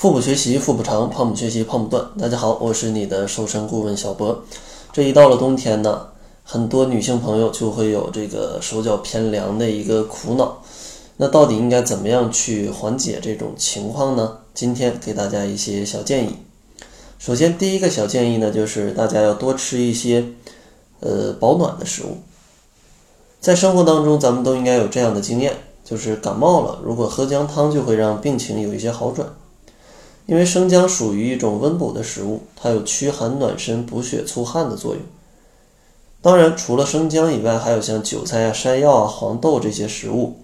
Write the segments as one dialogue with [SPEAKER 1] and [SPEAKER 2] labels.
[SPEAKER 1] 腹部学习腹部长，胖不学习胖不断。大家好，我是你的瘦身顾问小博。这一到了冬天呢，很多女性朋友就会有这个手脚偏凉的一个苦恼。那到底应该怎么样去缓解这种情况呢？今天给大家一些小建议。首先，第一个小建议呢，就是大家要多吃一些呃保暖的食物。在生活当中，咱们都应该有这样的经验，就是感冒了，如果喝姜汤，就会让病情有一些好转。因为生姜属于一种温补的食物，它有驱寒暖身、补血促汗的作用。当然，除了生姜以外，还有像韭菜啊、山药啊、黄豆这些食物，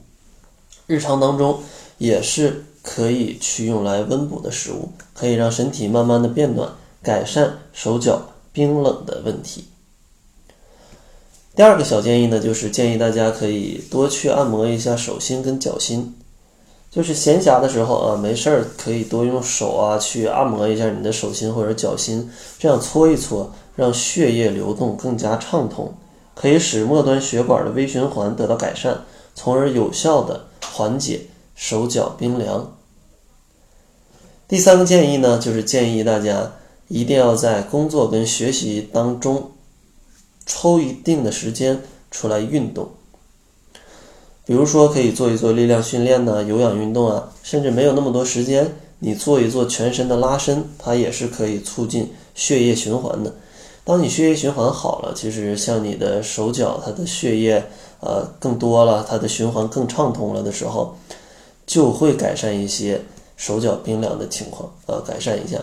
[SPEAKER 1] 日常当中也是可以去用来温补的食物，可以让身体慢慢的变暖，改善手脚冰冷的问题。第二个小建议呢，就是建议大家可以多去按摩一下手心跟脚心。就是闲暇的时候啊，没事儿可以多用手啊去按摩一下你的手心或者脚心，这样搓一搓，让血液流动更加畅通，可以使末端血管的微循环得到改善，从而有效的缓解手脚冰凉。第三个建议呢，就是建议大家一定要在工作跟学习当中抽一定的时间出来运动。比如说，可以做一做力量训练呢，有氧运动啊，甚至没有那么多时间，你做一做全身的拉伸，它也是可以促进血液循环的。当你血液循环好了，其实像你的手脚，它的血液呃更多了，它的循环更畅通了的时候，就会改善一些手脚冰凉的情况，呃，改善一下。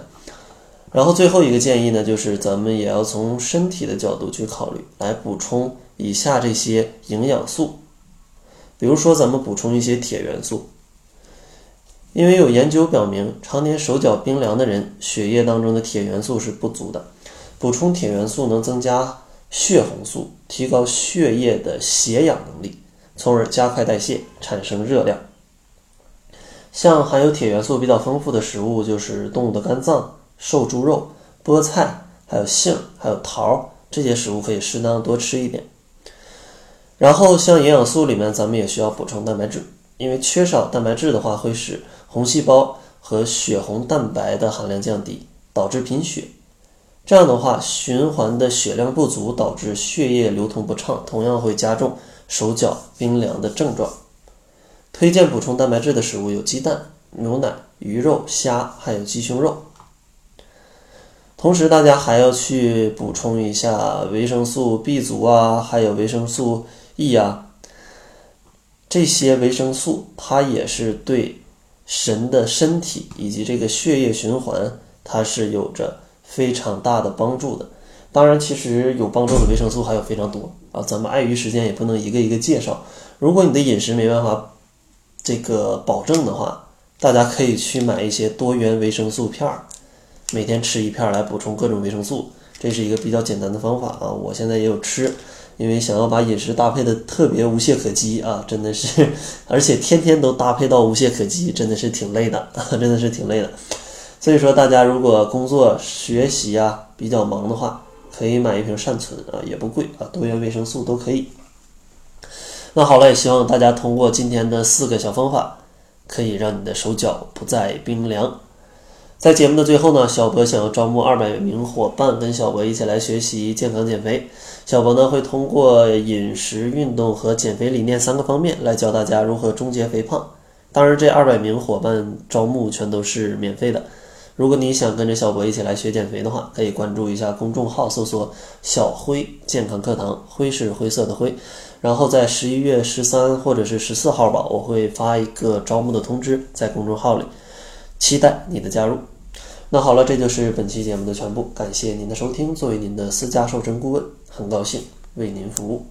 [SPEAKER 1] 然后最后一个建议呢，就是咱们也要从身体的角度去考虑，来补充以下这些营养素。比如说，咱们补充一些铁元素，因为有研究表明，常年手脚冰凉的人，血液当中的铁元素是不足的。补充铁元素能增加血红素，提高血液的携氧能力，从而加快代谢，产生热量。像含有铁元素比较丰富的食物，就是动物的肝脏、瘦猪肉、菠菜，还有杏，还有桃这些食物，可以适当多吃一点。然后像营养素里面，咱们也需要补充蛋白质，因为缺少蛋白质的话，会使红细胞和血红蛋白的含量降低，导致贫血。这样的话，循环的血量不足，导致血液流通不畅，同样会加重手脚冰凉的症状。推荐补充蛋白质的食物有鸡蛋、牛奶、鱼肉、虾，还有鸡胸肉。同时，大家还要去补充一下维生素 B 族啊，还有维生素。E 啊，这些维生素它也是对神的身体以及这个血液循环，它是有着非常大的帮助的。当然，其实有帮助的维生素还有非常多啊，咱们碍于时间也不能一个一个介绍。如果你的饮食没办法这个保证的话，大家可以去买一些多元维生素片儿，每天吃一片来补充各种维生素，这是一个比较简单的方法啊。我现在也有吃。因为想要把饮食搭配的特别无懈可击啊，真的是，而且天天都搭配到无懈可击，真的是挺累的，真的是挺累的。所以说，大家如果工作学习啊比较忙的话，可以买一瓶善存啊，也不贵啊，多元维生素都可以。那好了，也希望大家通过今天的四个小方法，可以让你的手脚不再冰凉。在节目的最后呢，小博想要招募二百名伙伴，跟小博一起来学习健康减肥。小博呢会通过饮食、运动和减肥理念三个方面来教大家如何终结肥胖。当然，这二百名伙伴招募全都是免费的。如果你想跟着小博一起来学减肥的话，可以关注一下公众号，搜索“小辉健康课堂”，灰是灰色的灰。然后在十一月十三或者是十四号吧，我会发一个招募的通知在公众号里，期待你的加入。那好了，这就是本期节目的全部。感谢您的收听。作为您的私家瘦身顾问，很高兴为您服务。